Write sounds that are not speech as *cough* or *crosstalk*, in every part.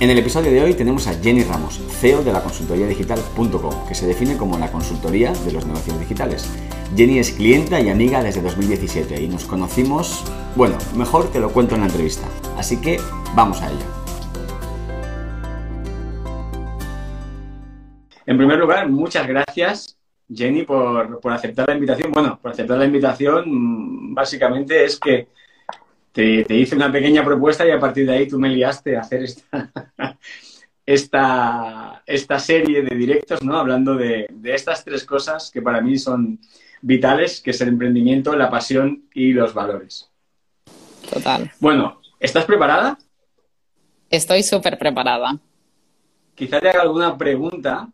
En el episodio de hoy tenemos a Jenny Ramos, CEO de la consultoría digital.com, que se define como la consultoría de los negocios digitales. Jenny es clienta y amiga desde 2017 y nos conocimos, bueno, mejor te lo cuento en la entrevista. Así que vamos a ello. En primer lugar, muchas gracias, Jenny, por, por aceptar la invitación. Bueno, por aceptar la invitación, mm, básicamente es que te, hice una pequeña propuesta y a partir de ahí tú me liaste a hacer esta, *laughs* esta, esta serie de directos, ¿no? Hablando de, estas tres cosas que para mí son vitales, que es el emprendimiento, la pasión y los valores. Total. Bueno, ¿estás preparada? Estoy súper preparada. Quizá te haga alguna pregunta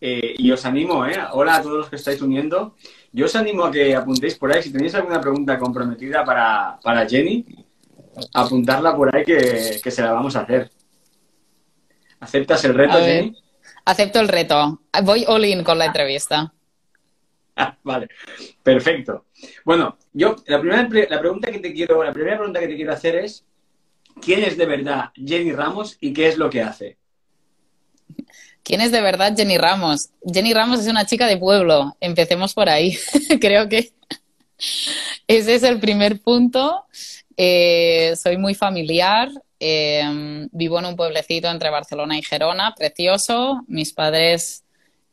eh, y os animo, ¿eh? Hola a todos los que estáis uniendo. Yo os animo a que apuntéis por ahí. Si tenéis alguna pregunta comprometida para, para Jenny, apuntarla por ahí que, se la vamos a hacer. ¿Aceptas el reto, Jenny? Acepto el reto. Voy all in con la entrevista. *laughs* Ah, vale, perfecto. Bueno, yo la primera la pregunta que te quiero, la primera pregunta que te quiero hacer es ¿quién es de verdad Jenny Ramos y qué es lo que hace? ¿Quién es de verdad Jenny Ramos? Jenny Ramos es una chica de pueblo. Empecemos por ahí. *laughs* Creo que *laughs* ese es el primer punto. Eh, soy muy familiar. Eh, vivo en un pueblecito entre Barcelona y Gerona, precioso. Mis padres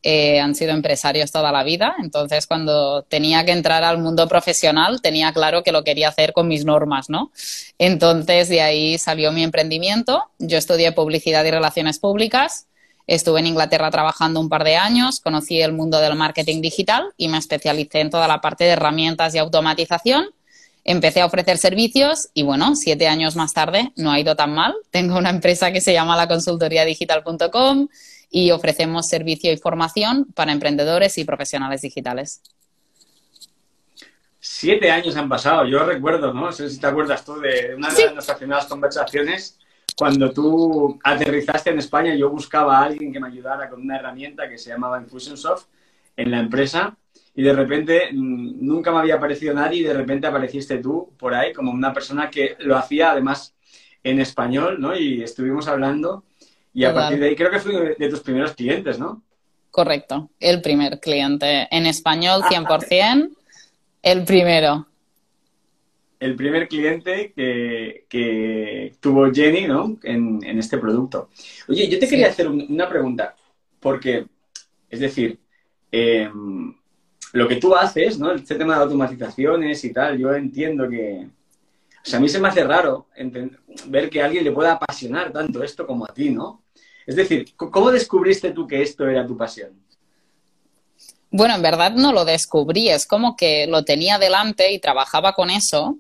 eh, han sido empresarios toda la vida. Entonces, cuando tenía que entrar al mundo profesional, tenía claro que lo quería hacer con mis normas, ¿no? Entonces, de ahí salió mi emprendimiento. Yo estudié publicidad y relaciones públicas. Estuve en Inglaterra trabajando un par de años, conocí el mundo del marketing digital y me especialicé en toda la parte de herramientas y automatización. Empecé a ofrecer servicios y bueno, siete años más tarde no ha ido tan mal. Tengo una empresa que se llama la consultoriadigital.com y ofrecemos servicio y formación para emprendedores y profesionales digitales. Siete años han pasado, yo recuerdo, ¿no? No sé si te acuerdas tú de una de nuestras primeras conversaciones cuando tú aterrizaste en España, yo buscaba a alguien que me ayudara con una herramienta que se llamaba Infusionsoft en la empresa y de repente mm, nunca me había aparecido nadie y de repente apareciste tú por ahí como una persona que lo hacía además en español, ¿no? Y estuvimos hablando y a partir de ahí creo que fui de tus primeros clientes, ¿no? Correcto, el primer cliente en español 100%, el primero el primer cliente que, tuvo Jenny ¿no? en, este producto. Oye, yo te quería hacer una pregunta, porque, es decir, em, lo que tú haces, ¿no? Este tema de automatizaciones y tal, yo entiendo que... O sea, a mí se me hace raro ver que alguien le pueda apasionar tanto esto como a ti, ¿no? Es decir, ¿cómo descubriste tú que esto era tu pasión? Bueno, en verdad no lo descubrí, es como que lo tenía delante y trabajaba con eso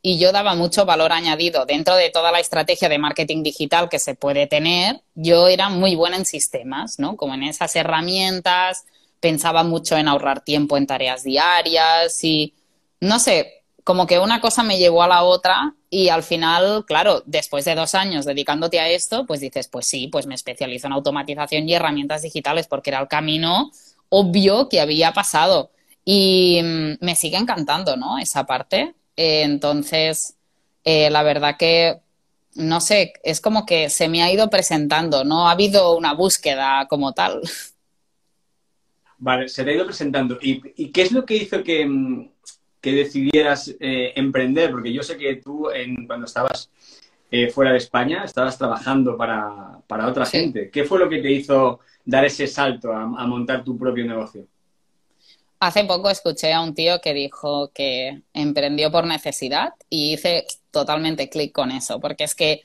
y yo daba mucho valor añadido dentro de toda la estrategia de marketing digital que se puede tener. Yo era muy buena en sistemas, ¿no? Como en esas herramientas, pensaba mucho en ahorrar tiempo en tareas diarias y no sé, como que una cosa me llevó a la otra y al final, claro, después de dos años dedicándote a esto, pues dices, pues sí, pues me especializo en automatización y herramientas digitales porque era el camino obvio que había pasado. Y mm, me sigue encantando, ¿no? Esa parte. Eh, entonces, eh, la verdad que, no sé, es como que se me ha ido presentando, no ha habido una búsqueda como tal. *laughs* Vale, se te ha ido presentando. ¿Y, qué es lo que hizo que, mm, decidieras eh, emprender? Porque yo sé que tú, en, cuando estabas fuera de España, estabas trabajando para, otra gente. ¿Qué fue lo que te hizo dar ese salto a montar tu propio negocio? Hace poco escuché a un tío que dijo que emprendió por necesidad y hice totalmente clic con eso, porque es que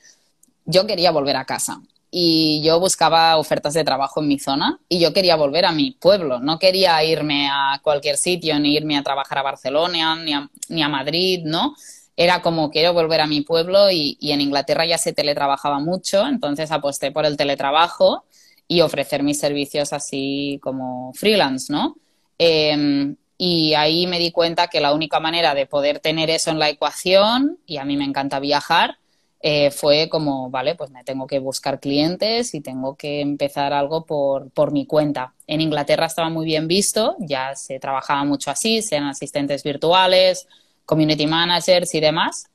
yo quería volver a casa y yo buscaba ofertas de trabajo en mi zona y yo quería volver a mi pueblo, no quería irme a cualquier sitio ni irme a trabajar a Barcelona ni a, Madrid, ¿no? Era como quiero volver a mi pueblo y, y en Inglaterra ya se teletrabajaba mucho, entonces aposté por el teletrabajo y ofrecer mis servicios así como freelance, ¿no? Em, y ahí me di cuenta que la única manera de poder tener eso en la ecuación, y a mí me encanta viajar, eh, fue como, vale, pues me tengo que buscar clientes y tengo que empezar algo por, por, mi cuenta. En Inglaterra estaba muy bien visto, ya se trabajaba mucho así, sean asistentes virtuales, community managers y demás.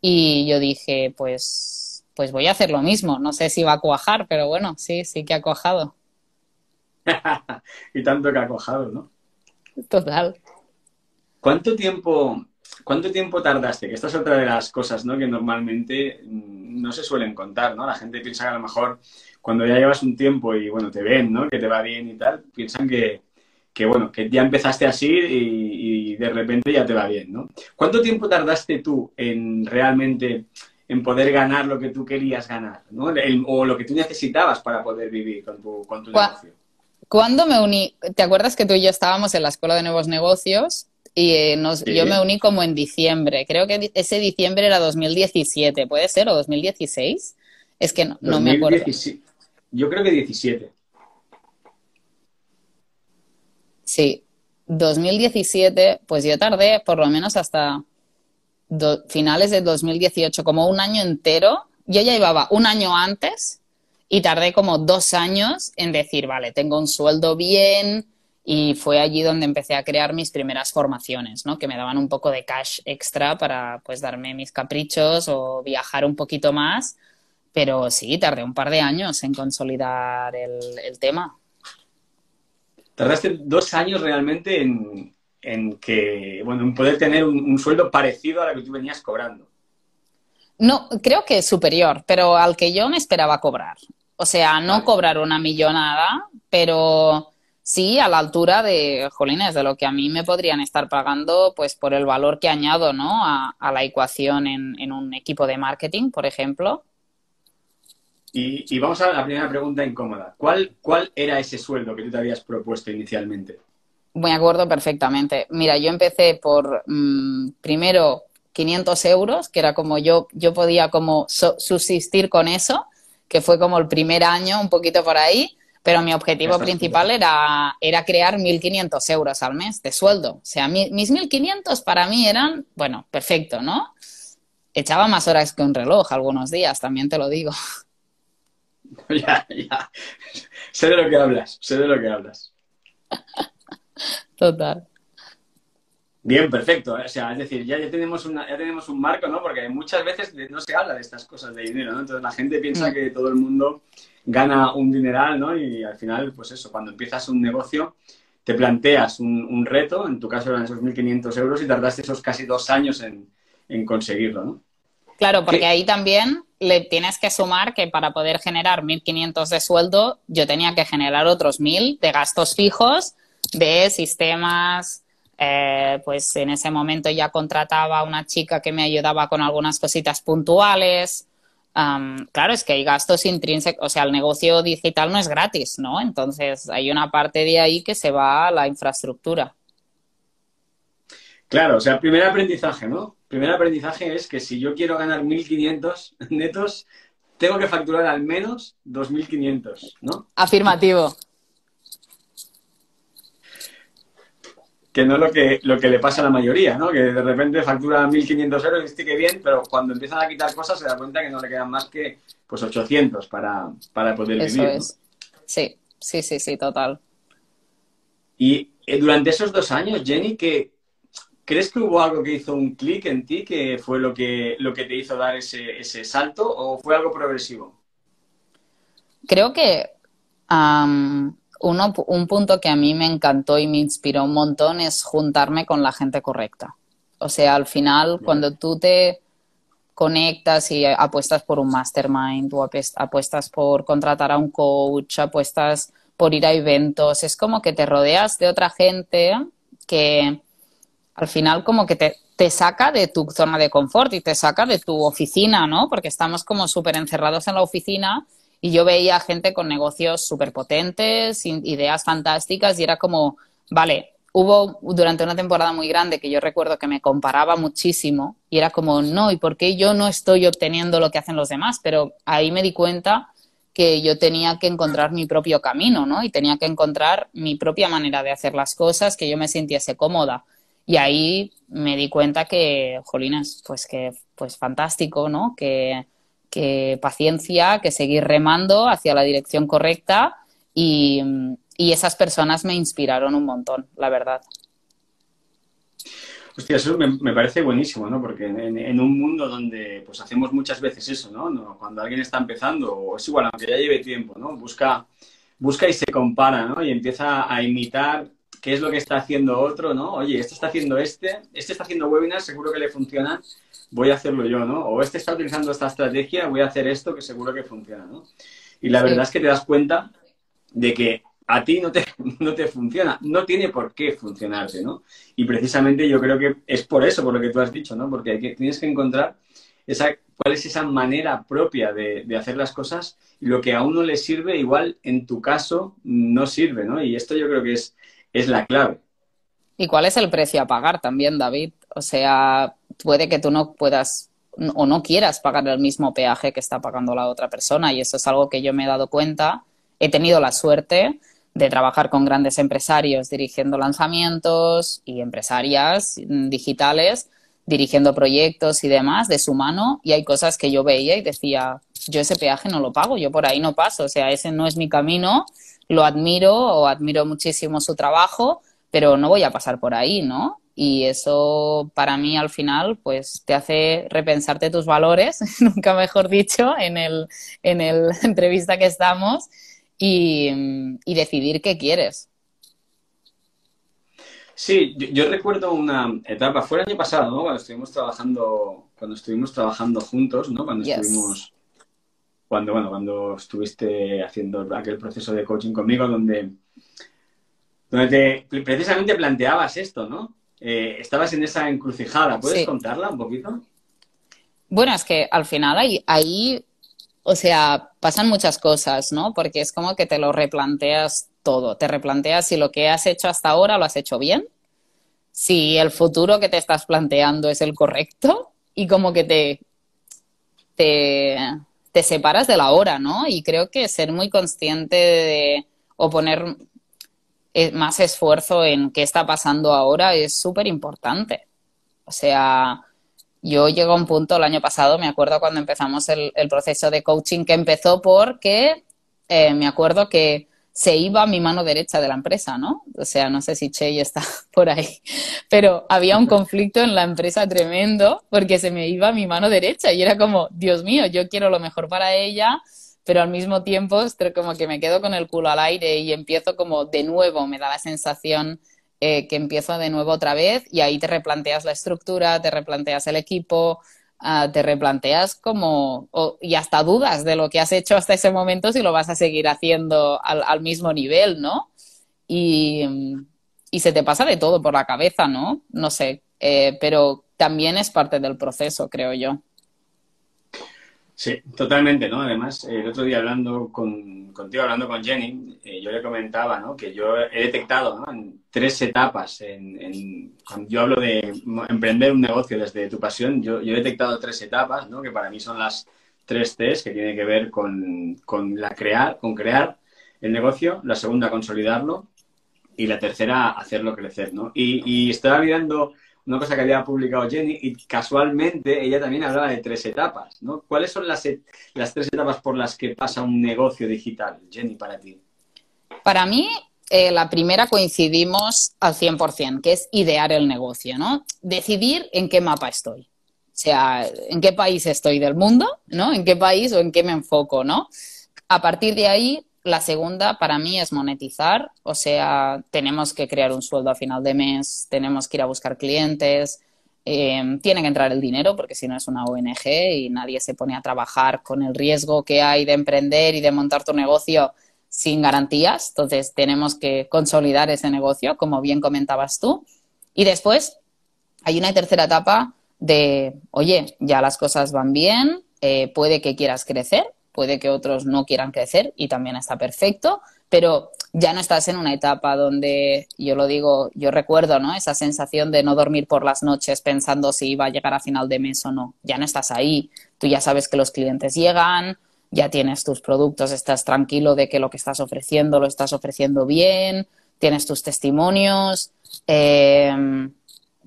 Y yo dije, pues, pues voy a hacer lo mismo. No sé si va a cuajar, pero bueno, sí, sí que ha cuajado. *laughs* y tanto que ha cuajado, ¿no? Total. ¿Cuánto tiempo, ¿Cuánto tiempo tardaste? Que esta es otra de las cosas ¿no? que normalmente mm, no se suelen contar, ¿no? La gente piensa que a lo mejor cuando ya llevas un tiempo y, bueno, te ven, ¿no? Que te va bien y tal, piensan que, que bueno, que ya empezaste así y, y, de repente ya te va bien, ¿no? ¿Cuánto tiempo tardaste tú en realmente en poder ganar lo que tú querías ganar, ¿no? o lo que tú necesitabas para poder vivir con tu, con tu negocio? Cuando me uní, ¿te acuerdas que tú y yo estábamos en la Escuela de Nuevos Negocios? Y eh, nos, yo me uní como en diciembre. Creo que ese diciembre era 2017, ¿puede ser? ¿O 2016? Es que no, no me acuerdo. Yo creo que 17. Sí, 2017, pues yo tardé por lo menos hasta finales de 2018, como un año entero. Yo ya llevaba un año antes y tardé como dos años en decir, vale, tengo un sueldo bien y fue allí donde empecé a crear mis primeras formaciones, ¿no? Que me daban un poco de cash extra para pues darme mis caprichos o viajar un poquito más. Pero sí, tardé un par de años en consolidar el, tema. Tardaste dos años realmente en, que, bueno, en poder tener un, un sueldo parecido a lo que tú venías cobrando. No, creo que superior, pero al que yo me esperaba cobrar. O sea, no cobrar una millonada, pero sí a la altura de, jolines, de lo que a mí me podrían estar pagando, pues por el valor que añado, ¿no? A, la ecuación en, un equipo de marketing, por ejemplo. Y, vamos a la primera pregunta incómoda. ¿Cuál, ¿Cuál era ese sueldo que tú te habías propuesto inicialmente? Me acuerdo perfectamente. Mira, yo empecé por mm, primero 500 euros, que era como yo, yo podía como subsistir con eso que fue como el primer año, un poquito por ahí, pero mi objetivo principal era, era crear 1.500 euros al mes de sueldo. O sea, mis 1.500 para mí eran, bueno, perfecto, ¿no? Echaba más horas que un reloj algunos días, también te lo digo. *laughs* Ya, ya. Sé de lo que hablas, sé de lo que hablas. Total. Bien, perfecto. O sea, es decir, ya, ya, tenemos una, ya tenemos un marco, ¿no? Porque muchas veces no se habla de estas cosas de dinero, ¿no? Entonces la gente piensa mm. que todo el mundo gana un dineral, ¿no? Y al final, pues eso, cuando empiezas un negocio, te planteas un, reto, en tu caso eran esos 1.500 euros y tardaste esos casi dos años en, conseguirlo, ¿no? Claro, porque ahí también le tienes que sumar que para poder generar 1.500 de sueldo, yo tenía que generar otros 1.000 de gastos fijos, de sistemas, eh, pues en ese momento ya contrataba a una chica que me ayudaba con algunas cositas puntuales. Claro, es que hay gastos intrínsecos, o sea, el negocio digital no es gratis, ¿no? Entonces hay una parte de ahí que se va a la infraestructura. Claro, o sea, primer aprendizaje, ¿no? Primer aprendizaje es que si yo quiero ganar 1.500 netos, tengo que facturar al menos 2.500, ¿no? Afirmativo. Que no es lo que, lo que le pasa a la mayoría, ¿no? Que de repente factura 1.500 euros y dice que bien, pero cuando empiezan a quitar cosas se da cuenta que no le quedan más que pues 800 para, para poder Eso vivir. Es. Sí, sí, sí, sí, total. Y eh, durante esos dos años, Jenny, ¿qué, ¿crees que hubo algo que hizo un clic en ti que fue lo que, lo que te hizo dar ese, ese salto o fue algo progresivo? Creo que uno, un punto que a mí me encantó y me inspiró un montón es juntarme con la gente correcta. O sea, al final, cuando tú te conectas y apuestas por un mastermind o apuestas por contratar a un coach, apuestas por ir a eventos, es como que te rodeas de otra gente que al final como que te, te saca de tu zona de confort y te saca de tu oficina, ¿no? Porque estamos como súper encerrados en la oficina y yo veía gente con negocios súper potentes, ideas fantásticas y era como, vale, hubo durante una temporada muy grande que yo recuerdo que me comparaba muchísimo y era como, no, ¿y por qué yo no estoy obteniendo lo que hacen los demás? Pero ahí me di cuenta que yo tenía que encontrar mi propio camino, ¿no? Y tenía que encontrar mi propia manera de hacer las cosas, que yo me sintiese cómoda. Y ahí me di cuenta que, jolines, pues que, pues fantástico, ¿no? Que, que paciencia, que seguir remando hacia la dirección correcta y, y esas personas me inspiraron un montón, la verdad. Hostia, eso me, parece buenísimo, ¿no? Porque en, un mundo donde pues hacemos muchas veces eso, ¿no? Cuando alguien está empezando, o es igual, aunque ya lleve tiempo, ¿no? Busca, busca y se compara, ¿no? Y empieza a imitar qué es lo que está haciendo otro, ¿no? Oye, este está haciendo este, este está haciendo webinars, seguro que le funciona, voy a hacerlo yo, ¿no? O este está utilizando esta estrategia, voy a hacer esto que seguro que funciona, ¿no? Y la verdad es que te das cuenta de que a ti no te, *laughs* no te funciona, no tiene por qué funcionarte, ¿no? Y precisamente yo creo que es por eso, por lo que tú has dicho, ¿no? Porque hay que, tienes que encontrar esa, cuál es esa manera propia de, de, hacer las cosas y lo que a uno le sirve, igual en tu caso no sirve, ¿no? Y esto yo creo que es, es la clave. ¿Y cuál es el precio a pagar también, David? O sea, puede que tú no puedas o no quieras pagar el mismo peaje que está pagando la otra persona y eso es algo que yo me he dado cuenta. He tenido la suerte de trabajar con grandes empresarios dirigiendo lanzamientos y empresarias digitales dirigiendo proyectos y demás de su mano y hay cosas que yo veía y decía, yo ese peaje no lo pago, yo por ahí no paso, o sea, ese no es mi camino, lo admiro o admiro muchísimo su trabajo, pero no voy a pasar por ahí, ¿no? Y eso para mí al final pues te hace repensarte tus valores, *laughs* nunca mejor dicho, en el, en el *laughs* entrevista que estamos y, decidir qué quieres. Sí, yo, recuerdo una etapa, fue el año pasado, ¿no? Cuando estuvimos trabajando, cuando estuvimos trabajando juntos, ¿no? Cuando estuvimos, cuando, bueno, cuando estuviste haciendo aquel proceso de coaching conmigo, donde, donde te, precisamente planteabas esto, ¿no? Eh, estabas en esa encrucijada. ¿Puedes contarla un poquito? Bueno, es que al final ahí, ahí o sea, pasan muchas cosas, ¿no? Porque es como que te lo replanteas todo, te replanteas si lo que has hecho hasta ahora lo has hecho bien, si el futuro que te estás planteando es el correcto y como que te, te, separas de la hora, ¿no? Y creo que ser muy consciente de, o poner más esfuerzo en qué está pasando ahora es súper importante. O sea, yo llego a un punto el año pasado, me acuerdo cuando empezamos el, proceso de coaching, que empezó porque eh, me acuerdo que se iba mi mano derecha de la empresa, ¿no? O sea, no sé si Chey está *laughs* por ahí, pero había un conflicto en la empresa tremendo porque se me iba mi mano derecha y era como, Dios mío, yo quiero lo mejor para ella, pero al mismo tiempo como que me quedo con el culo al aire y empiezo como de nuevo, me da la sensación eh, que empiezo de nuevo otra vez y ahí te replanteas la estructura, te replanteas el equipo, ah, te replanteas como y hasta dudas de lo que has hecho hasta ese momento si lo vas a seguir haciendo al, mismo nivel, ¿no? Y, y, se te pasa de todo por la cabeza, ¿no? No sé, eh, pero también es parte del proceso, creo yo. Sí, totalmente, ¿no? Además, el otro día hablando con, contigo, hablando con Jenny, eh, yo le comentaba, ¿no? Que yo he detectado. En tres etapas, en, cuando yo hablo de emprender un negocio desde tu pasión, yo, he detectado tres etapas, ¿no? Que para mí son las tres T's, que tienen que ver con, con, la crear, con crear el negocio, la segunda, consolidarlo, y la tercera, hacerlo crecer, ¿no? Y, y estaba mirando una cosa que había publicado Jenny y casualmente ella también hablaba de tres etapas, ¿no? ¿Cuáles son las, las tres etapas por las que pasa un negocio digital, Jenny, para ti? Para mí, eh, la primera coincidimos al 100%, que es idear el negocio, ¿no? Decidir en qué mapa estoy. O sea, en qué país estoy del mundo, ¿no? En qué país o en qué me enfoco, ¿no? A partir de ahí, la segunda para mí es monetizar, o sea, tenemos que crear un sueldo a final de mes, tenemos que ir a buscar clientes, eh, tiene que entrar el dinero porque si no es una ONG y nadie se pone a trabajar con el riesgo que hay de emprender y de montar tu negocio sin garantías. Entonces tenemos que consolidar ese negocio, como bien comentabas tú. Y después hay una tercera etapa de, oye, ya las cosas van bien, eh, puede que quieras crecer, puede que otros no quieran crecer y también está perfecto, pero ya no estás en una etapa donde, yo lo digo, yo recuerdo, ¿no? Esa sensación de no dormir por las noches pensando si iba a llegar a final de mes o no. Ya no estás ahí. Tú ya sabes que los clientes llegan, ya tienes tus productos, estás tranquilo de que lo que estás ofreciendo lo estás ofreciendo bien, tienes tus testimonios, em,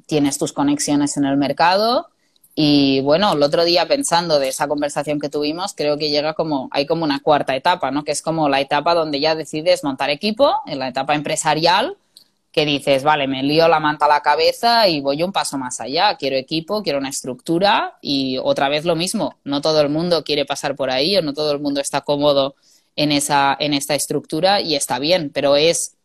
tienes tus conexiones en el mercado. Y bueno, el otro día pensando de esa conversación que tuvimos, creo que llega como, hay como una cuarta etapa, ¿no? Que es como la etapa donde ya decides montar equipo, en la etapa empresarial, que dices, vale, me lío la manta a la cabeza y voy un paso más allá. Quiero equipo, quiero una estructura y otra vez lo mismo. No todo el mundo quiere pasar por ahí o no todo el mundo está cómodo en, esa, en esta estructura y está bien, pero es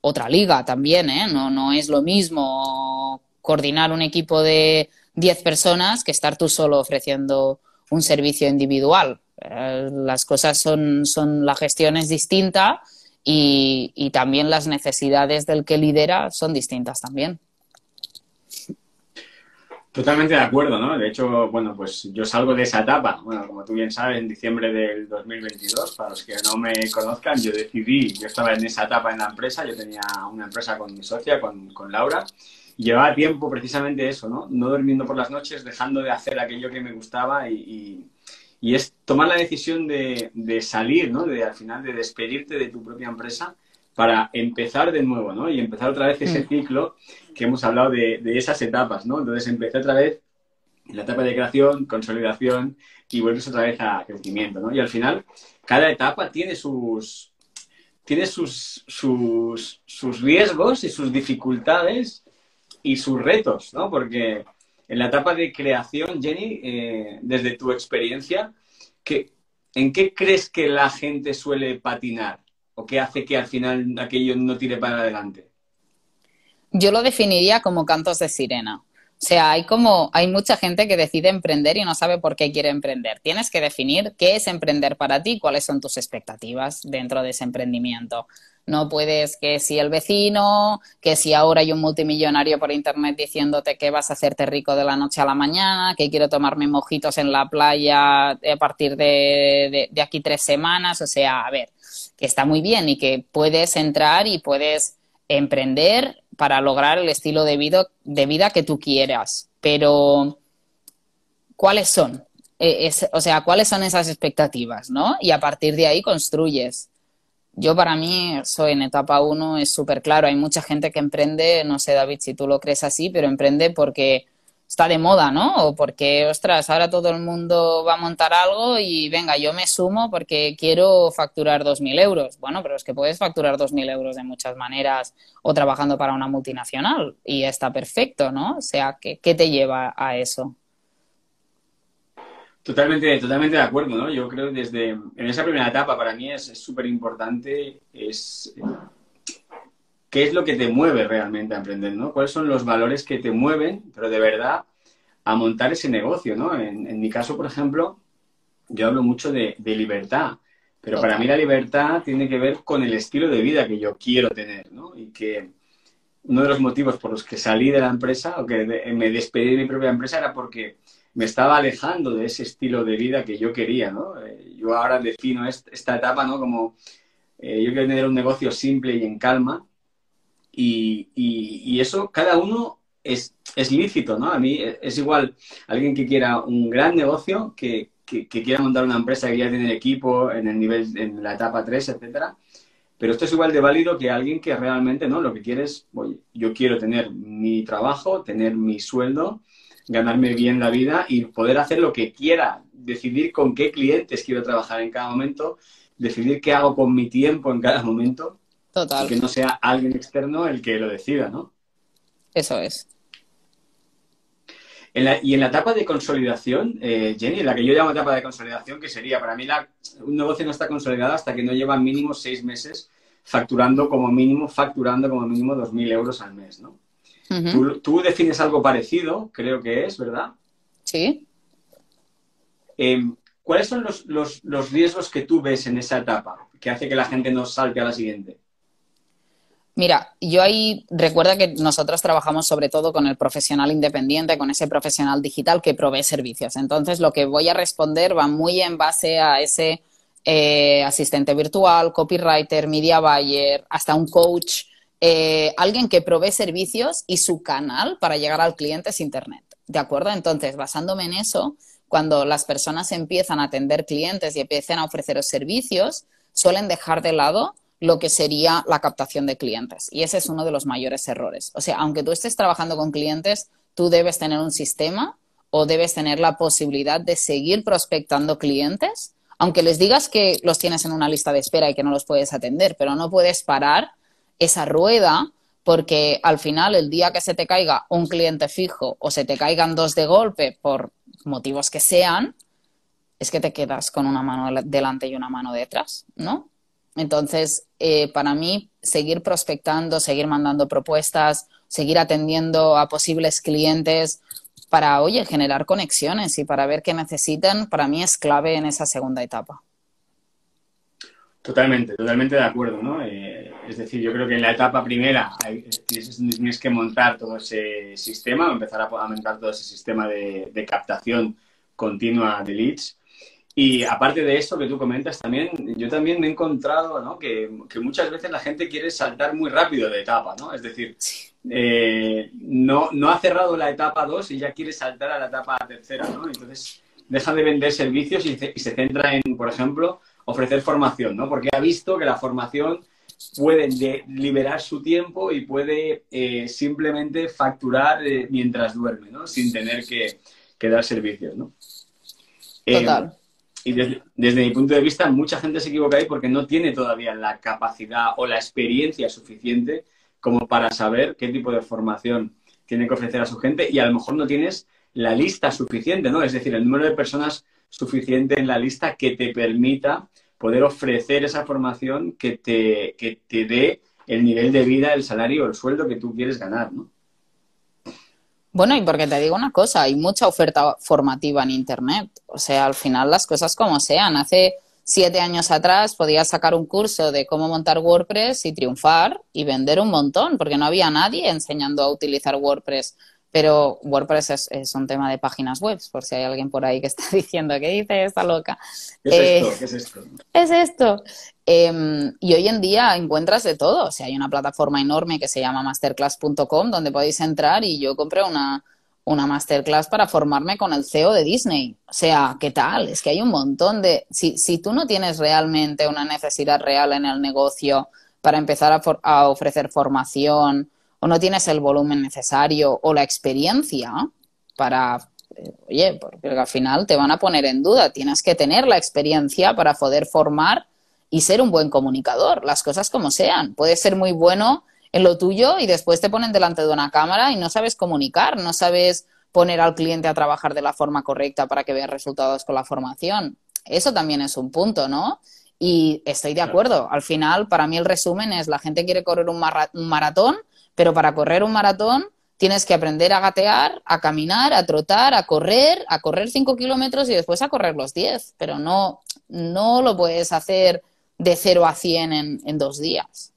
otra liga también, ¿eh? No, no es lo mismo coordinar un equipo de 10 personas que estar tú solo ofreciendo un servicio individual. Eh, las cosas son, son, la gestión es distinta y, también las necesidades del que lidera son distintas también. Totalmente de acuerdo, ¿no? De hecho, bueno, pues yo salgo de esa etapa. Bueno, como tú bien sabes, en diciembre del 2022, para los que no me conozcan, yo decidí, yo estaba en esa etapa en la empresa, yo tenía una empresa con mi socia, con, con Laura, y llevaba tiempo precisamente eso, ¿no? No durmiendo por las noches, dejando de hacer aquello que me gustaba y y es tomar la decisión de, salir, ¿no? De al final de despedirte de tu propia empresa para empezar de nuevo, ¿no? Y empezar otra vez ese mm. ciclo que hemos hablado de, esas etapas, ¿no? Entonces empecé otra vez en la etapa de creación, consolidación y vuelves otra vez a crecimiento, ¿no? Y al final, cada etapa tiene sus, tiene sus, sus, sus riesgos y sus dificultades y sus retos, ¿no? Porque en la etapa de creación, Jenny, eh, desde tu experiencia, ¿en qué crees que la gente suele patinar? ¿O qué hace que al final aquello no tire para adelante? Yo lo definiría como cantos de sirena. O sea, hay como, hay mucha gente que decide emprender y no sabe por qué quiere emprender. Tienes que definir qué es emprender para ti, cuáles son tus expectativas dentro de ese emprendimiento. No puedes que si el vecino, que si ahora hay un multimillonario por internet diciéndote que vas a hacerte rico de la noche a la mañana, que quiero tomarme mojitos en la playa a partir de, de, aquí tres semanas. O sea, a ver, que está muy bien y que puedes entrar y puedes emprender para lograr el estilo de vida, de vida que tú quieras. Pero, ¿cuáles son? Eh, o sea, ¿cuáles son esas expectativas? ¿no? Y a partir de ahí construyes. Yo para mí, soy en etapa uno, es súper claro. Hay mucha gente que emprende, no sé David si tú lo crees así, pero emprende porque está de moda, ¿no? O porque, ostras, ahora todo el mundo va a montar algo y venga, yo me sumo porque quiero facturar 2.000 euros. Bueno, pero es que puedes facturar 2.000 euros de muchas maneras o trabajando para una multinacional y está perfecto, ¿no? O sea, ¿qué, qué te lleva a eso? Totalmente, totalmente de acuerdo, ¿no? Yo creo que desde en esa primera etapa para mí es súper importante qué es lo que te mueve realmente a emprender, ¿no? ¿Cuáles son los valores que te mueven, pero de verdad, a montar ese negocio, ¿no? En, mi caso, por ejemplo, yo hablo mucho de, libertad, pero para mí la libertad tiene que ver con el estilo de vida que yo quiero tener, ¿no? Y que uno de los motivos por los que salí de la empresa o que me despedí de mi propia empresa era porque me estaba alejando de ese estilo de vida que yo quería, ¿no? Eh, yo ahora defino esta etapa, ¿no? Como eh, yo quiero tener un negocio simple y en calma y, eso cada uno es, es, lícito, ¿no? A mí es igual alguien que quiera un gran negocio, que, que, quiera montar una empresa que ya tiene equipo en el nivel, en la etapa 3, etcétera. Pero esto es igual de válido que alguien que realmente, ¿no? Lo que quiere es, oye, yo quiero tener mi trabajo, tener mi sueldo, ganarme bien la vida y poder hacer lo que quiera, decidir con qué clientes quiero trabajar en cada momento, decidir qué hago con mi tiempo en cada momento. Total. Y que no sea alguien externo el que lo decida, ¿no? Eso es. y en la etapa de consolidación, eh, Jenny, la que yo llamo etapa de consolidación, que sería, para mí un negocio no está consolidado hasta que no lleva mínimo seis meses facturando como mínimo, facturando como mínimo 2.000 euros al mes, ¿no? tú, defines algo parecido, creo que es, ¿verdad? Sí. Em, ¿Cuáles son los, riesgos que tú ves en esa etapa que hace que la gente no salte a la siguiente? Mira, yo ahí recuerda que nosotros trabajamos sobre todo con el profesional independiente, con ese profesional digital que provee servicios. Entonces, lo que voy a responder va muy en base a ese eh, asistente virtual, copywriter, media buyer, hasta un coach eh, alguien que provee servicios y su canal para llegar al cliente es Internet. ¿De acuerdo? Entonces, basándome en eso, cuando las personas empiezan a atender clientes y empiezan a ofrecer servicios, suelen dejar de lado lo que sería la captación de clientes. Y ese es uno de los mayores errores. O sea, aunque tú estés trabajando con clientes, tú debes tener un sistema o debes tener la posibilidad de seguir prospectando clientes, aunque les digas que los tienes en una lista de espera y que no los puedes atender, pero no puedes parar esa rueda porque al final el día que se te caiga un cliente fijo o se te caigan dos de golpe por motivos que sean, es que te quedas con una mano delante y una mano detrás, ¿no? Entonces, eh, para mí, seguir prospectando, seguir mandando propuestas, seguir atendiendo a posibles clientes para, oye, generar conexiones y para ver qué necesitan, para mí es clave en esa segunda etapa. Totalmente, totalmente de acuerdo, ¿no? Eh, es decir, yo creo que en la etapa primera tienes, que montar todo ese sistema, empezar a montar todo ese sistema de captación continua de leads y aparte de eso que tú comentas, también yo también me he encontrado ¿no? que, muchas veces la gente quiere saltar muy rápido de etapa, ¿no? Es decir, eh, no, no ha cerrado la etapa 2 y ya quiere saltar a la etapa tercera, ¿no? Entonces deja de vender servicios y, se centra en, por ejemplo, ofrecer formación, ¿no? Porque ha visto que la formación puede liberar su tiempo y puede eh, simplemente facturar eh, mientras duerme, ¿no? Sin tener que, que dar servicios, ¿no? Total. Y desde, mi punto de vista, mucha gente se equivoca ahí porque no tiene todavía la capacidad o la experiencia suficiente como para saber qué tipo de formación tiene que ofrecer a su gente y a lo mejor no tienes la lista suficiente, ¿no? Es decir, el número de personas suficiente en la lista que te permita poder ofrecer esa formación que te, que te dé el nivel de vida, el salario o el sueldo que tú quieres ganar, ¿no? Bueno, y porque te digo una cosa, hay mucha oferta formativa en Internet. O sea, al final las cosas como sean. Hace siete años atrás podías sacar un curso de cómo montar WordPress y triunfar y vender un montón, porque no había nadie enseñando a utilizar WordPress pero WordPress es, un tema de páginas web, por si hay alguien por ahí que está *laughs* diciendo que dice esta loca. ¿Qué es esto? Eh, ¿Qué es esto? Es esto. Em, y hoy en día encuentras de todo. O sea, hay una plataforma enorme que se llama masterclass.com donde podéis entrar y yo compré una, una masterclass para formarme con el CEO de Disney. O sea, ¿qué tal? Es que hay un montón de... Si, si tú no tienes realmente una necesidad real en el negocio para empezar a, a ofrecer formación, o no tienes el volumen necesario o la experiencia para, eh, oye, porque al final te van a poner en duda, tienes que tener la experiencia para poder formar y ser un buen comunicador, las cosas como sean. Puedes ser muy bueno en lo tuyo y después te ponen delante de una cámara y no sabes comunicar, no sabes poner al cliente a trabajar de la forma correcta para que vea resultados con la formación. Eso también es un punto, ¿no? Y estoy de acuerdo. Al final, para mí el resumen es la gente quiere correr un, maratón pero para correr un maratón tienes que aprender a gatear, a caminar, a trotar, a correr, a correr 5 kilómetros y después a correr los 10. Pero no, no lo puedes hacer de 0 a 100 en, en dos días.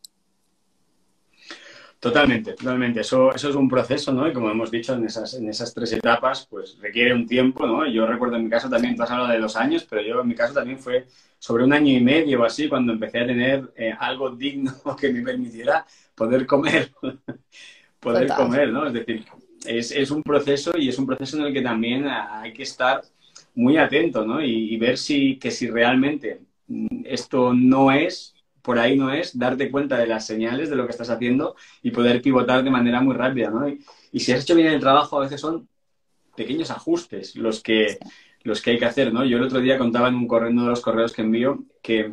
Totalmente, totalmente. Eso, eso es un proceso, ¿no? Y como hemos dicho, en esas, en esas tres etapas, pues requiere un tiempo, ¿no? Yo recuerdo en mi caso también, tú has hablado de los años, pero yo en mi caso también fue sobre un año y medio o así cuando empecé a tener eh, algo digno *laughs* que me permitiera poder comer, *laughs* poder comer, ¿no? Es decir, es, un proceso y es un proceso en el que también hay que estar muy atento, ¿no? Y, ver si, que si realmente mm, esto no es, por ahí no es, darte cuenta de las señales de lo que estás haciendo y poder pivotar de manera muy rápida, ¿no? Y, si has hecho bien el trabajo, a veces son pequeños ajustes los que, los que hay que hacer, ¿no? Yo el otro día contaba en un correo, uno de los correos que envío que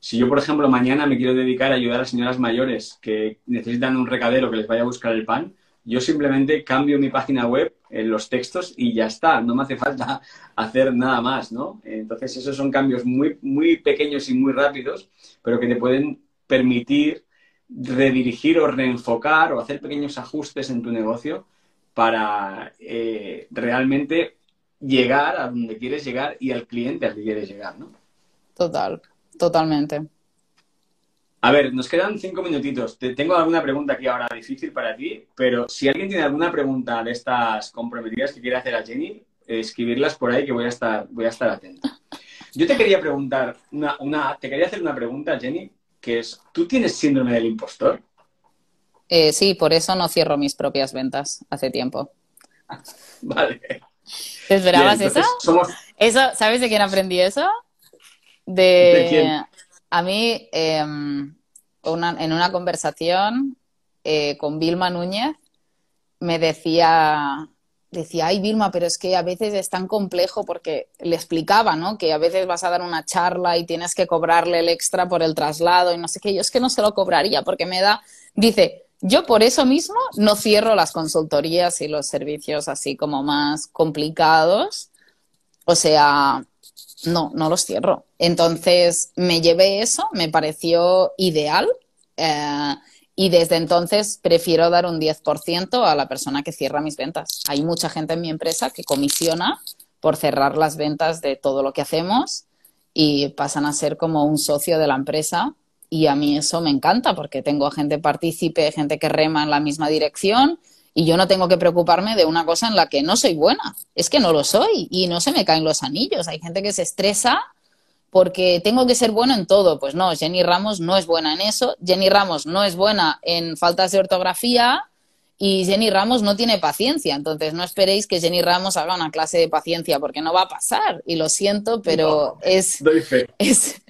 si yo, por ejemplo, mañana me quiero dedicar a ayudar a señoras mayores que necesitan un recadero que les vaya a buscar el pan, yo simplemente cambio mi página web en los textos y ya está, no me hace falta *laughs* hacer nada más, ¿no? Entonces, esos son cambios muy, muy pequeños y muy rápidos, pero que te pueden permitir redirigir o reenfocar o hacer pequeños ajustes en tu negocio para eh, realmente llegar a donde quieres llegar y al cliente al que quieres llegar, ¿no? Total. Totalmente. A ver, nos quedan cinco minutitos. Te tengo alguna pregunta aquí ahora difícil para ti, pero si alguien tiene alguna pregunta de estas comprometidas que quiere hacer a Jenny, escribirlas por ahí que voy a estar, voy a estar atento. Yo te quería preguntar, una, te quería hacer una pregunta, Jenny, que es, ¿tú tienes síndrome del impostor? Eh, sí, por eso no cierro mis propias ventas hace tiempo. *laughs* vale. ¿Te esperabas eso? eso? ¿Sabes de quién aprendí eso? De, A mí, em, en una conversación eh, con Vilma Núñez, me decía, decía, ay Vilma, pero es que a veces es tan complejo porque le explicaba, ¿no? Que a veces vas a dar una charla y tienes que cobrarle el extra por el traslado y no sé qué. Yo es que no se lo cobraría porque me da, dice, yo por eso mismo no cierro las consultorías y los servicios así como más complicados. O sea, no, no los cierro. Entonces me llevé eso, me pareció ideal. Eh, y desde entonces prefiero dar un 10% a la persona que cierra mis ventas. Hay mucha gente en mi empresa que comisiona por cerrar las ventas de todo lo que hacemos y pasan a ser como un socio de la empresa y a mí eso me encanta porque tengo gente partícipe, gente que rema en la misma dirección y yo no tengo que preocuparme de una cosa en la que no soy buena. Es que no lo soy y no se me caen los anillos. Hay gente que se estresa porque tengo que ser bueno en todo. Pues no, Jenny Ramos no es buena en eso. Jenny Ramos no es buena en faltas de ortografía y Jenny Ramos no tiene paciencia, entonces no esperéis que Jenny Ramos haga una clase de paciencia porque no va a pasar. Y lo siento, pero es, *laughs* es,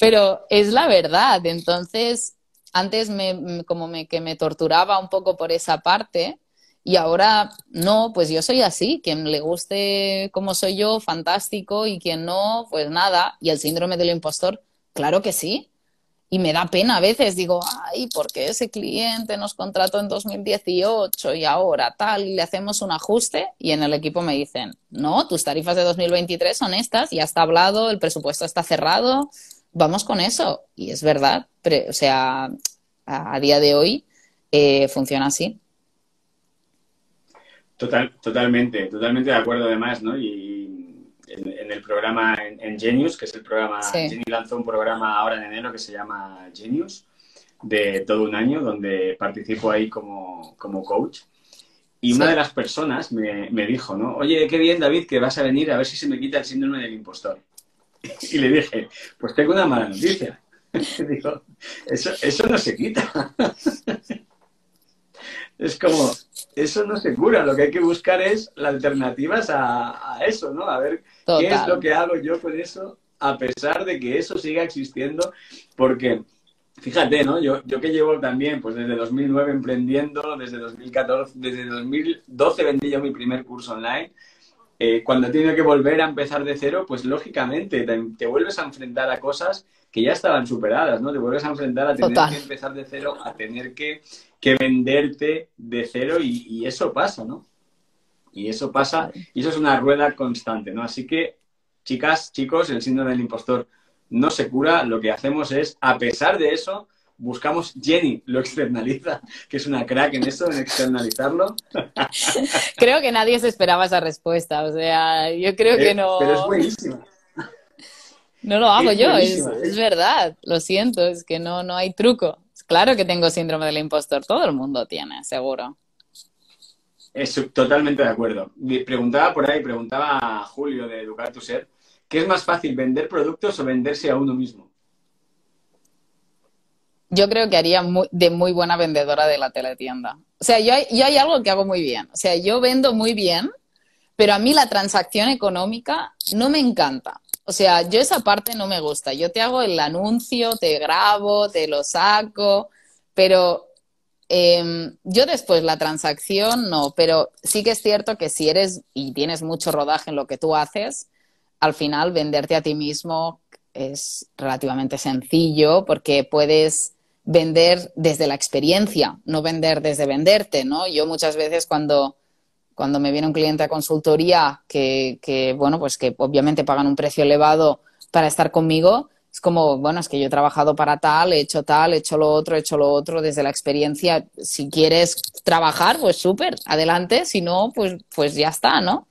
pero es la verdad. Entonces, antes me, como me, que me torturaba un poco por esa parte y ahora no, pues yo soy así. Quien le guste como soy yo, fantástico, y quien no, pues nada. Y el síndrome del impostor, claro que sí y me da pena a veces, digo, ay, ¿por qué ese cliente nos contrató en 2018 y ahora tal? Y le hacemos un ajuste y en el equipo me dicen, no, tus tarifas de 2023 son estas, ya está hablado, el presupuesto está cerrado, vamos con eso. Y es verdad, o sea, a, día de hoy eh, funciona así. Total, totalmente, totalmente de acuerdo además, ¿no? Y en, el programa en, Genius, que es el programa, Jenny lanzó un programa ahora en enero que se llama Genius, de todo un año, donde participo ahí como, como coach. Y una de las personas me, me, dijo, ¿no? Oye, qué bien, David, que vas a venir a ver si se me quita el síndrome del impostor. *laughs* Y le dije, pues tengo una mala noticia. *laughs* Dijo, eso, eso no se quita. *laughs* es como, eso no se cura. Lo que hay que buscar es las alternativas a, a eso, ¿no? A ver qué es lo que hago yo con eso, a pesar de que eso siga existiendo, porque fíjate, ¿no? Yo, yo que llevo también, pues desde 2009 emprendiendo, desde 2014, desde 2012 vendí yo mi primer curso online. Eh, cuando he tenido que volver a empezar de cero, pues lógicamente te, vuelves a enfrentar a cosas que ya estaban superadas, ¿no? Te vuelves a enfrentar a tener que empezar de cero, a tener que, que venderte de cero y, y, eso pasa, ¿no? Y eso pasa, y eso es una rueda constante, ¿no? Así que, chicas, chicos, el síndrome del impostor no se cura, lo que hacemos es, a pesar de eso, buscamos, Jenny lo externaliza, *laughs* que es una crack en eso, en externalizarlo. *laughs* Creo que nadie se esperaba esa respuesta, o sea, yo creo que no... Pero es buenísima. No lo hago yo, es, es, verdad, lo siento, es que no, no hay truco. Claro que tengo síndrome del impostor, todo el mundo tiene, seguro. Es totalmente de acuerdo. Preguntaba por ahí, preguntaba a Julio de Educar tu Ser, ¿qué es más fácil, vender productos o venderse a uno mismo? Yo creo que haría de muy buena vendedora de la teletienda. O sea, yo yo hay algo que hago muy bien. O sea, yo vendo muy bien, pero a mí la transacción económica no me encanta. O sea, yo esa parte no me gusta. Yo te hago el anuncio, te grabo, te lo saco, pero Em, yo después la transacción no, pero sí que es cierto que si eres y tienes mucho rodaje en lo que tú haces, al final venderte a ti mismo es relativamente sencillo porque puedes vender desde la experiencia, no vender desde venderte, ¿no? Yo muchas veces cuando, cuando me viene un cliente a consultoría que, que, bueno, pues que obviamente pagan un precio elevado para estar conmigo, es como, bueno, es que yo he trabajado para tal, he hecho tal, he hecho lo otro, he hecho lo otro desde la experiencia. Si quieres trabajar, pues súper, adelante. Si no, pues, pues ya está, ¿no?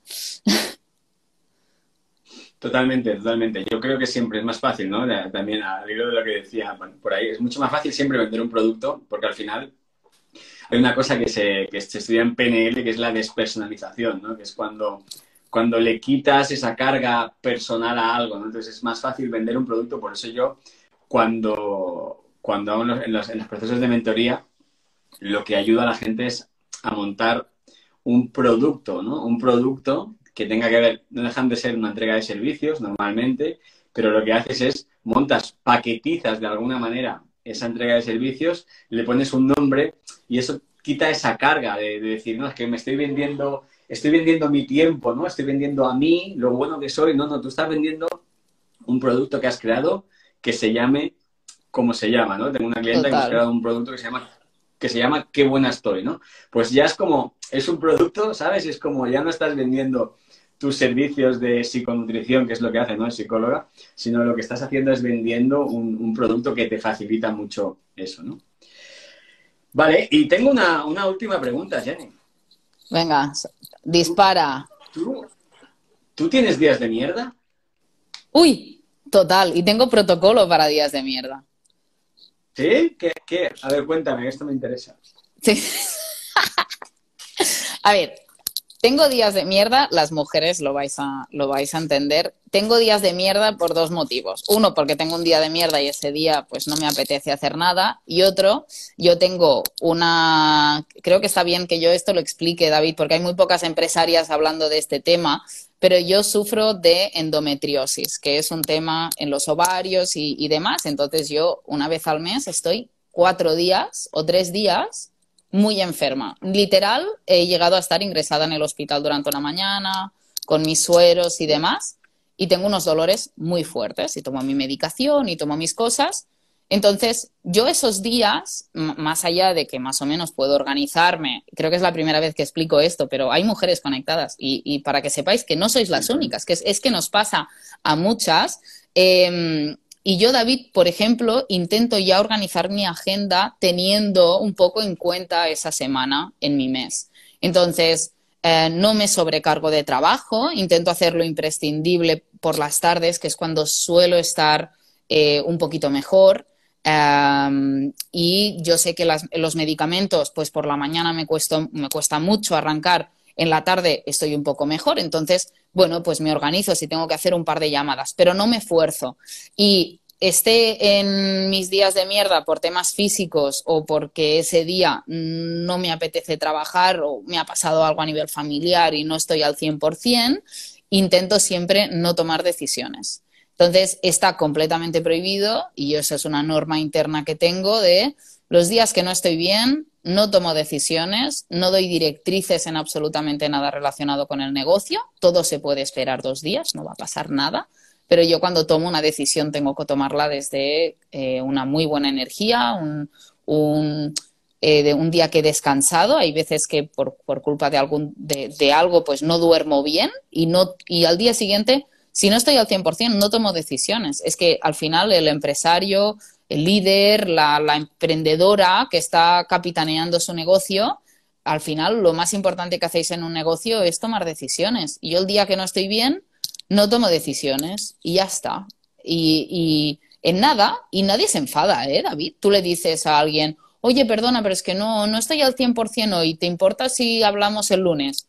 Totalmente, totalmente. Yo creo que siempre es más fácil, ¿no? También al hilo de lo que decía por ahí, es mucho más fácil siempre vender un producto porque al final hay una cosa que se, que se estudia en PNL que es la despersonalización, ¿no? Que es cuando cuando le quitas esa carga personal a algo, ¿no? Entonces es más fácil vender un producto, por eso yo cuando, cuando hago en los, procesos de mentoría, lo que ayuda a la gente es a montar un producto, ¿no? Un producto que tenga que ver, no dejan de ser una entrega de servicios normalmente, pero lo que haces es montas, paquetizas de alguna manera esa entrega de servicios, le pones un nombre y eso quita esa carga de, decir, no, es que me estoy vendiendo, estoy vendiendo mi tiempo, ¿no? Estoy vendiendo a mí lo bueno que soy. No, no, tú estás vendiendo un producto que has creado que se llame como se llama, ¿no? Tengo una clienta que ha creado un producto que se llama que se llama Qué buena estoy, ¿no? Pues ya es como, es un producto, ¿sabes? Es como ya no estás vendiendo tus servicios de psiconutrición, que es lo que hace, ¿no? Es psicóloga, sino lo que estás haciendo es vendiendo un, producto que te facilita mucho eso, ¿no? Vale, y tengo una, última pregunta, Jenny. Venga, dispara. ¿Tú, tienes días de mierda? Uy, total, y tengo protocolo para días de mierda. ¿Sí? ¿Qué? qué? A ver, cuéntame, esto me interesa. Sí. *laughs* a ver, tengo días de mierda, las mujeres lo vais, a, lo vais a entender. Tengo días de mierda por dos motivos. Uno, porque tengo un día de mierda y ese día pues no me apetece hacer nada. Y otro, yo tengo una... Creo que está bien que yo esto lo explique, David, porque hay muy pocas empresarias hablando de este tema, pero yo sufro de endometriosis, que es un tema en los ovarios y, y demás. Entonces yo una vez al mes estoy cuatro días o tres días muy enferma. Literal, he llegado a estar ingresada en el hospital durante una mañana, con mis sueros y demás, y tengo unos dolores muy fuertes, y tomo mi medicación y tomo mis cosas. Entonces, yo esos días, más allá de que más o menos puedo organizarme, creo que es la primera vez que explico esto, pero hay mujeres conectadas y, para que sepáis que no sois las únicas, que es, que nos pasa a muchas, em, y yo, David, por ejemplo, intento ya organizar mi agenda teniendo un poco en cuenta esa semana en mi mes. Entonces, eh, no me sobrecargo de trabajo, intento hacerlo imprescindible por las tardes, que es cuando suelo estar eh, un poquito mejor. y yo sé que los medicamentos, pues por la mañana me cuesta mucho arrancar, en la tarde estoy un poco mejor, entonces bueno, pues me organizo si tengo que hacer un par de llamadas, pero no me esfuerzo. Y esté en mis días de mierda por temas físicos o porque ese día no me apetece trabajar o me ha pasado algo a nivel familiar y no estoy al 100%, intento siempre no tomar decisiones. Entonces, está completamente prohibido y eso es una norma interna que tengo de los días que no estoy bien, no tomo decisiones, no doy directrices en absolutamente nada relacionado con el negocio, todo se puede esperar dos días, no va a pasar nada, pero yo cuando tomo una decisión tengo que tomarla desde eh, una muy buena energía, un, eh, de un día que he descansado, hay veces que por, culpa de, algún, de, algo pues no duermo bien y, no, y al día siguiente, si no estoy al 100%, no tomo decisiones. Es que al final el empresario el líder, la, emprendedora que está capitaneando su negocio, al final lo más importante que hacéis en un negocio es tomar decisiones. Y yo el día que no estoy bien, no tomo decisiones y ya está. Y, en nada, y nadie se enfada, ¿eh, David? Tú le dices a alguien, oye, perdona, pero es que no, no estoy al 100% hoy, ¿te importa si hablamos el lunes?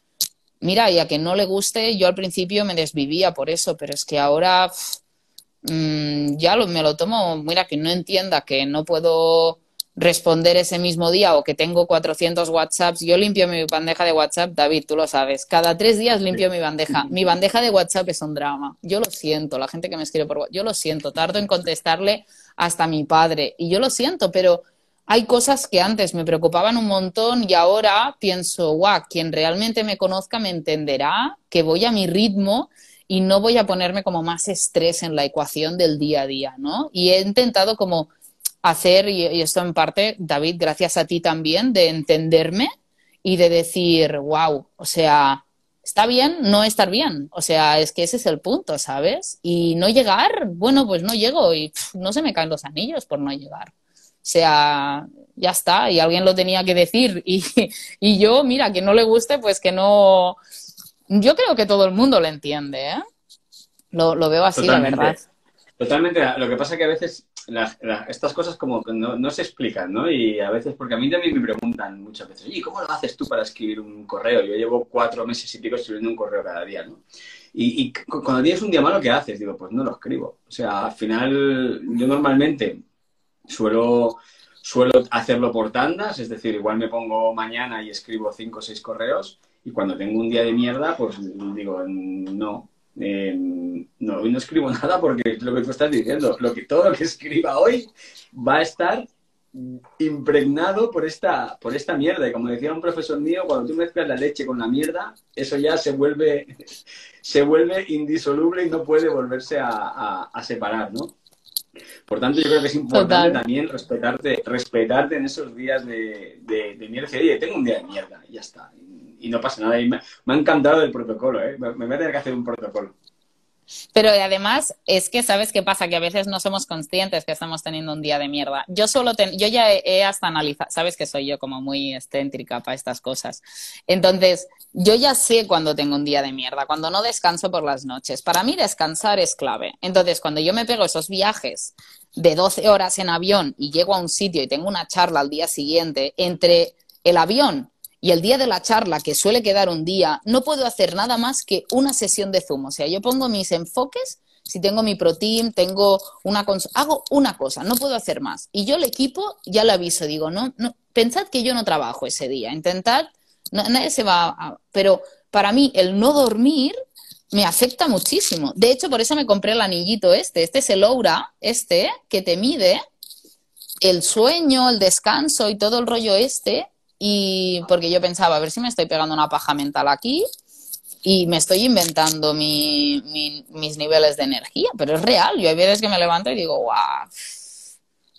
Mira, y a que no le guste, yo al principio me desvivía por eso, pero es que ahora Mm, ya me lo tomo, mira, que no entienda que no puedo responder ese mismo día o que tengo 400 WhatsApps, yo limpio mi bandeja de WhatsApp, David, tú lo sabes, cada tres días limpio mi bandeja. Mi bandeja de WhatsApp es un drama. Yo lo siento, la gente que me escribe por WhatsApp, yo lo siento, tardo en contestarle hasta mi padre y yo lo siento, pero hay cosas que antes me preocupaban un montón y ahora pienso, guau, quien realmente me conozca me entenderá que voy a mi ritmo y no voy a ponerme como más estrés en la ecuación del día a día, ¿no? Y he intentado como hacer, y esto en parte, David, gracias a ti también, de entenderme y de decir, wow, o sea, está bien no estar bien, o sea, es que ese es el punto, ¿sabes? Y no llegar, bueno, pues no llego y no se me caen los anillos por no llegar. O sea, ya está, y alguien lo tenía que decir. Y, *laughs* y yo, mira, que no le guste, pues que no, yo creo que todo el mundo lo entiende, ¿eh? Lo, veo así, la verdad. Totalmente. Lo que pasa es que a veces estas cosas como no, no, se explican, ¿no? Y a veces, porque a mí también me preguntan muchas veces, ¿y cómo lo haces tú para escribir un correo? Yo llevo cuatro meses y pico escribiendo un correo cada día, ¿no? Y, y cuando tienes un día malo, ¿qué haces? Digo, pues no lo escribo. O sea, al final, yo normalmente suelo, suelo hacerlo por tandas, es decir, igual me pongo mañana y escribo cinco o seis correos Y cuando tengo un día de mierda, pues digo, no, eh, no, hoy no escribo *laughs* nada porque lo que tú estás diciendo, lo que, todo lo que escriba hoy va a estar impregnado por esta, por esta mierda. Y como decía un profesor mío, cuando tú mezclas la leche con la mierda, eso ya se vuelve, *laughs* se vuelve indisoluble y no puede volverse a, separar, ¿no? Por tanto, yo creo que es importante también respetarte, respetarte en esos días de, de, mierda. Oye, tengo un día de mierda y ya está. Y, no pasa nada. Y me, ha encantado el protocolo, ¿eh? Me, me voy a tener que hacer un protocolo. Pero además es que sabes qué pasa, que a veces no somos conscientes que estamos teniendo un día de mierda. Yo solo ten... yo ya he, hasta analizado, sabes que soy yo como muy excéntrica para estas cosas. Entonces, yo ya sé cuando tengo un día de mierda, cuando no descanso por las noches. Para mí descansar es clave. Entonces, cuando yo me pego esos viajes de 12 horas en avión y llego a un sitio y tengo una charla al día siguiente, entre el avión y el día de la charla, que suele quedar un día, no puedo hacer nada más que una sesión de Zoom. O sea, yo pongo mis enfoques, si tengo mi Pro Team, tengo una hago una cosa, no puedo hacer más. Y yo el equipo ya le aviso, digo, no, pensad que yo no trabajo ese día, intentad, nadie se va a, pero para mí el no dormir me afecta muchísimo. De hecho, por eso me compré el anillito este. Este es el Aura, este, que te mide el sueño, el descanso y todo el rollo este y porque yo pensaba, a ver si me estoy pegando una paja mental aquí y me estoy inventando mis niveles de energía, pero es real. Yo hay veces que me levanto y digo, guau,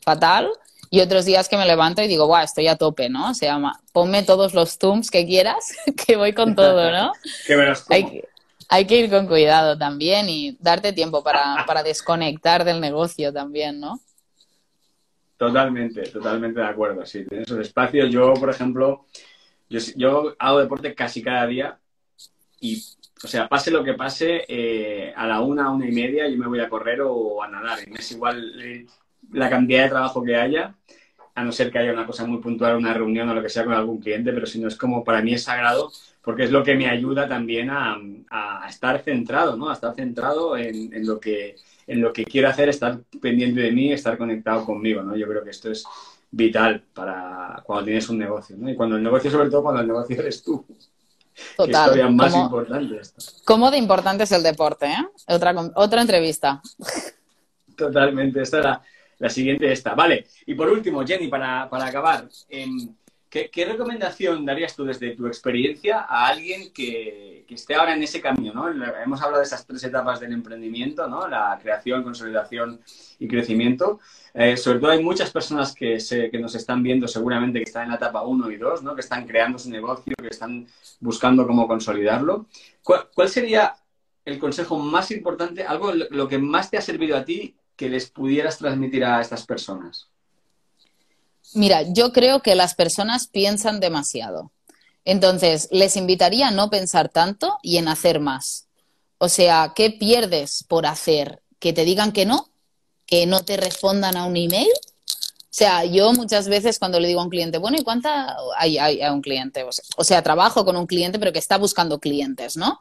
fatal. Y otros días que me levanto y digo, guau, estoy a tope, ¿no? O sea, ponme todos los zooms que quieras, *laughs* que voy con todo, ¿no? *laughs* hay, hay, que ir con cuidado también y darte tiempo para, para desconectar del negocio también, ¿no? Totalmente, totalmente de acuerdo. Sí, tienes un espacio. Yo, por ejemplo, yo, yo hago deporte casi cada día y, o sea, pase lo que pase, eh, a la una, una y media yo me voy a correr o a nadar. Y es igual eh, la cantidad de trabajo que haya, a no ser que haya una cosa muy puntual, una reunión o lo que sea con algún cliente, pero si no es como para mí es sagrado porque es lo que me ayuda también a, a estar centrado, ¿no? A estar centrado en, en lo que en lo que quiero hacer, estar pendiente de mí, estar conectado conmigo, ¿no? Yo creo que esto es vital para cuando tienes un negocio, ¿no? Y cuando el negocio, sobre todo cuando el negocio eres tú. Total. Qué más importante esto. ¿Cómo de importante es el deporte, eh? Otra, otra entrevista. Totalmente. Esta era la siguiente esta. Vale. Y por último, Jenny, para, para acabar, em, ¿Qué, recomendación darías tú desde tu experiencia a alguien que, esté ahora en ese camino? ¿no? Hemos hablado de esas tres etapas del emprendimiento, ¿no? la creación, consolidación y crecimiento. Eh, sobre todo hay muchas personas que, nos están viendo seguramente que están en la etapa 1 y 2, ¿no? que están creando su negocio, que están buscando cómo consolidarlo. ¿Cuál, cuál sería el consejo más importante, algo lo que más te ha servido a ti que les pudieras transmitir a estas personas? Mira, yo creo que las personas piensan demasiado. Entonces, les invitaría a no pensar tanto y en hacer más. O sea, ¿qué pierdes por hacer? ¿Que te digan que no? ¿Que no te respondan a un email? O sea, yo muchas veces cuando le digo a un cliente, bueno, ¿y cuánta hay, a un cliente? O sea, trabajo con un cliente, pero que está buscando clientes, ¿no?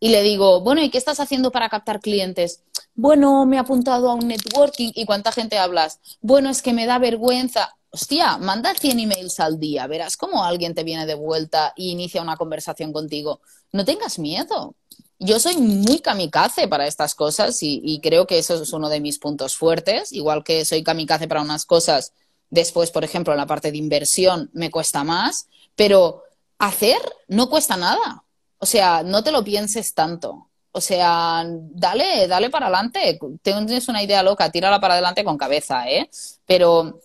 Y le digo, bueno, ¿y qué estás haciendo para captar clientes? Bueno, me he apuntado a un networking. ¿Y cuánta gente hablas? Bueno, es que me da vergüenza hostia, manda 100 emails al día, verás cómo alguien te viene de vuelta y inicia una conversación contigo. No tengas miedo. Yo soy muy kamikaze para estas cosas y, creo que eso es uno de mis puntos fuertes, igual que soy kamikaze para unas cosas, después, por ejemplo, en la parte de inversión me cuesta más, pero hacer no cuesta nada. O sea, no te lo pienses tanto. O sea, dale, dale para adelante. Tienes una idea loca, tírala para adelante con cabeza, ¿eh? Pero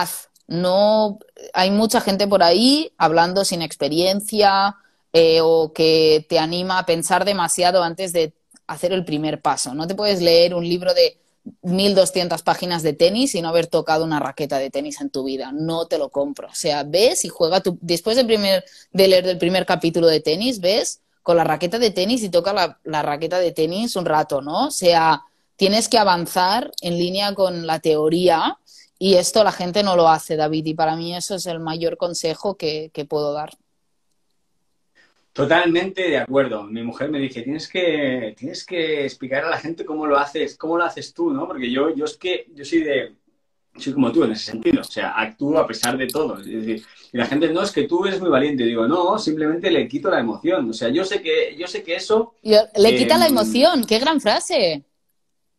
haz. No, hay mucha gente por ahí hablando sin experiencia eh, o que te anima a pensar demasiado antes de hacer el primer paso. No te puedes leer un libro de 1200 páginas de tenis y no haber tocado una raqueta de tenis en tu vida. No te lo compro. O sea, ves y juega tu, después del primer, de leer el primer capítulo de tenis, ves con la raqueta de tenis y toca la, la raqueta de tenis un rato, ¿no? O sea, tienes que avanzar en línea con la teoría y esto la gente no lo hace, David, y para mí eso es el mayor consejo que, puedo dar. Totalmente de acuerdo. Mi mujer me dice, tienes que, tienes que explicar a la gente cómo lo haces, cómo lo haces tú, ¿no? Porque yo, yo es que, yo soy de, soy como tú en ese sentido. O sea, actúo a pesar de todo. Es decir, y la gente, no, es que tú eres muy valiente. digo, no, simplemente le quito la emoción. O sea, yo sé que, yo sé que eso... le quita la em, emoción, qué gran frase.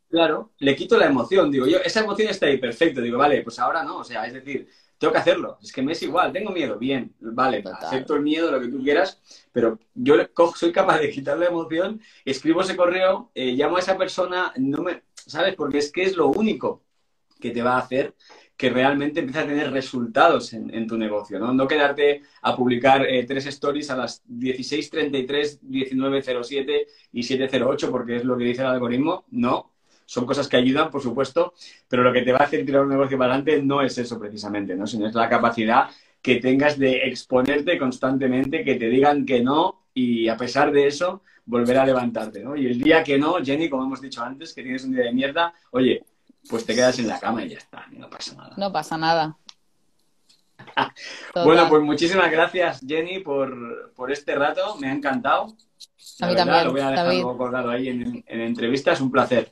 Claro, le quito la emoción. Digo, yo, esa emoción está ahí, perfecto. Digo, vale, pues ahora no. O sea, es decir, tengo que hacerlo. Es que me es igual, tengo miedo, bien, vale, acepto el miedo, lo que tú quieras, pero yo soy capaz de quitar la emoción, escribo ese correo, eh, llamo a esa persona, no me, ¿sabes? Porque es que es lo único que te va a hacer que realmente empieces a tener resultados en, tu negocio, ¿no? No quedarte a publicar eh, tres stories a las 16.33, 19.07 y 7.08 porque es lo que dice el algoritmo, no. Son cosas que ayudan, por supuesto, pero lo que te va a hacer tirar un negocio para adelante no es eso precisamente, ¿no? Sino es la capacidad que tengas de exponerte constantemente, que te digan que no y a pesar de eso volver a levantarte, ¿no? Y el día que no, Jenny, como hemos dicho antes, que tienes un día de mierda, oye, pues te quedas en la cama y ya está, no pasa nada. No pasa nada. *laughs* bueno, pues muchísimas gracias, Jenny, por, este rato. Me ha encantado. a mí también. Lo voy a dejar colgado ahí en, en entrevistas. Un placer.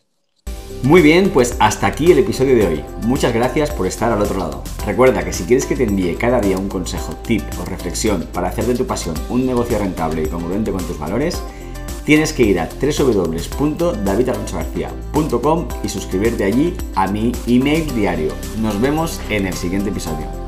Muy bien, pues hasta aquí el episodio de hoy. Muchas gracias por estar al otro lado. Recuerda que si quieres que te envíe cada día un consejo, tip o reflexión para hacer de tu pasión un negocio rentable y congruente con tus valores, tienes que ir a www.davidalonsogarcía.com y suscribirte allí a mi email diario. Nos vemos en el siguiente episodio.